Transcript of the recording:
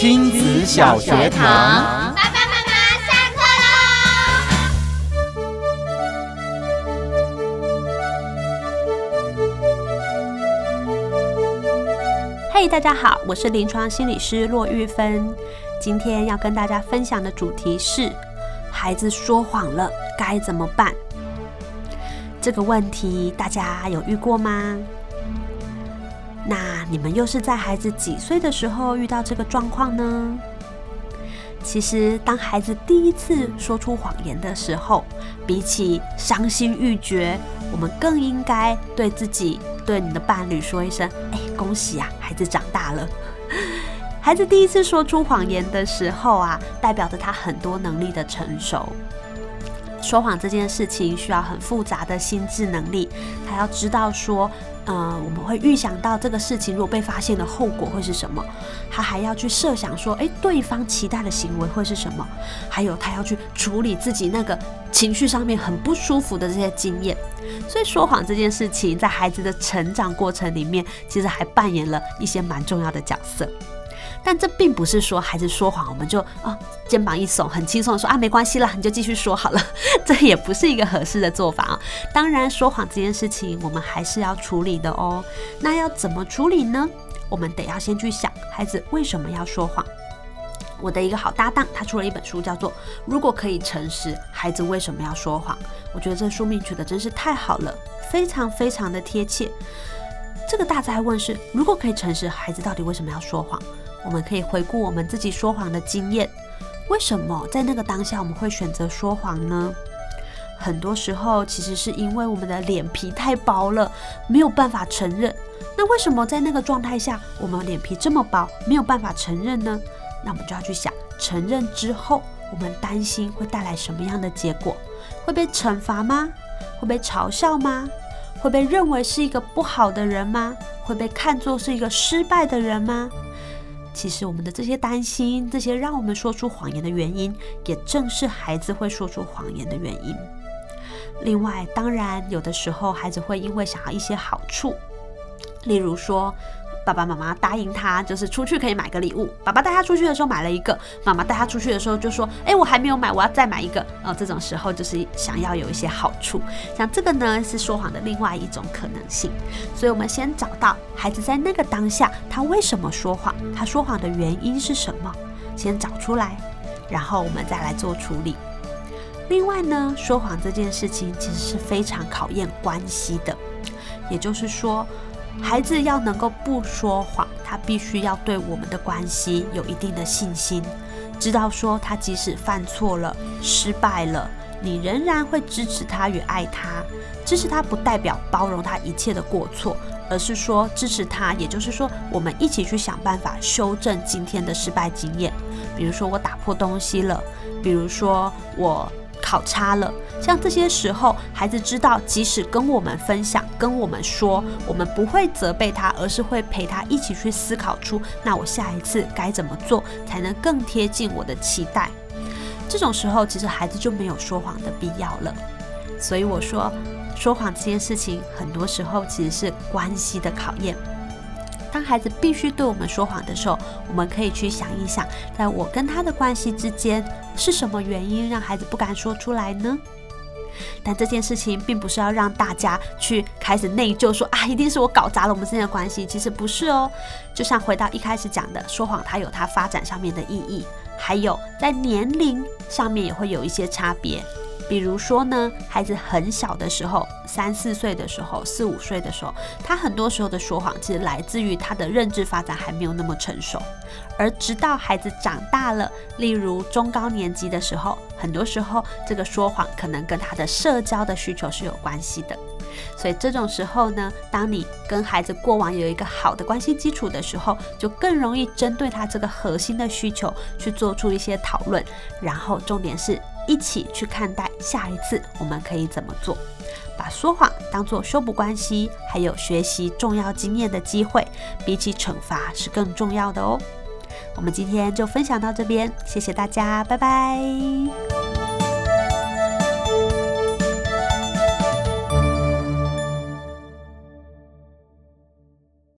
亲子小学堂，爸爸妈妈下课喽！嘿，大家好，我是临床心理师骆玉芬，今天要跟大家分享的主题是：孩子说谎了该怎么办？这个问题大家有遇过吗？那你们又是在孩子几岁的时候遇到这个状况呢？其实，当孩子第一次说出谎言的时候，比起伤心欲绝，我们更应该对自己、对你的伴侣说一声：“哎，恭喜啊，孩子长大了。” 孩子第一次说出谎言的时候啊，代表着他很多能力的成熟。说谎这件事情需要很复杂的心智能力，他要知道说。呃，我们会预想到这个事情如果被发现的后果会是什么，他还要去设想说，诶，对方期待的行为会是什么，还有他要去处理自己那个情绪上面很不舒服的这些经验。所以说谎这件事情在孩子的成长过程里面，其实还扮演了一些蛮重要的角色。但这并不是说孩子说谎，我们就啊肩膀一耸，很轻松的说啊没关系啦，你就继续说好了。这也不是一个合适的做法啊。当然，说谎这件事情我们还是要处理的哦。那要怎么处理呢？我们得要先去想孩子为什么要说谎。我的一个好搭档，他出了一本书，叫做《如果可以诚实，孩子为什么要说谎》。我觉得这书名取得真是太好了，非常非常的贴切。这个大哉问是：如果可以诚实，孩子到底为什么要说谎？我们可以回顾我们自己说谎的经验，为什么在那个当下我们会选择说谎呢？很多时候其实是因为我们的脸皮太薄了，没有办法承认。那为什么在那个状态下我们脸皮这么薄，没有办法承认呢？那我们就要去想，承认之后我们担心会带来什么样的结果？会被惩罚吗？会被嘲笑吗？会被认为是一个不好的人吗？会被看作是一个失败的人吗？其实我们的这些担心，这些让我们说出谎言的原因，也正是孩子会说出谎言的原因。另外，当然有的时候孩子会因为想要一些好处，例如说。爸爸妈妈答应他，就是出去可以买个礼物。爸爸带他出去的时候买了一个，妈妈带他出去的时候就说：“哎，我还没有买，我要再买一个。”哦，这种时候就是想要有一些好处。像这个呢，是说谎的另外一种可能性。所以，我们先找到孩子在那个当下他为什么说谎，他说谎的原因是什么，先找出来，然后我们再来做处理。另外呢，说谎这件事情其实是非常考验关系的，也就是说。孩子要能够不说谎，他必须要对我们的关系有一定的信心，知道说他即使犯错了、失败了，你仍然会支持他与爱他。支持他不代表包容他一切的过错，而是说支持他，也就是说我们一起去想办法修正今天的失败经验。比如说我打破东西了，比如说我。考差了，像这些时候，孩子知道，即使跟我们分享、跟我们说，我们不会责备他，而是会陪他一起去思考出，那我下一次该怎么做才能更贴近我的期待。这种时候，其实孩子就没有说谎的必要了。所以我说，说谎这件事情，很多时候其实是关系的考验。当孩子必须对我们说谎的时候，我们可以去想一想，在我跟他的关系之间，是什么原因让孩子不敢说出来呢？但这件事情并不是要让大家去开始内疚，说啊，一定是我搞砸了我们之间的关系。其实不是哦。就像回到一开始讲的，说谎它有它发展上面的意义，还有在年龄上面也会有一些差别。比如说呢，孩子很小的时候，三四岁的时候，四五岁的时候，他很多时候的说谎，其实来自于他的认知发展还没有那么成熟。而直到孩子长大了，例如中高年级的时候，很多时候这个说谎可能跟他的社交的需求是有关系的。所以这种时候呢，当你跟孩子过往有一个好的关系基础的时候，就更容易针对他这个核心的需求去做出一些讨论，然后重点是。一起去看待下一次我们可以怎么做，把说谎当做修补关系，还有学习重要经验的机会，比起惩罚是更重要的哦。我们今天就分享到这边，谢谢大家，拜拜。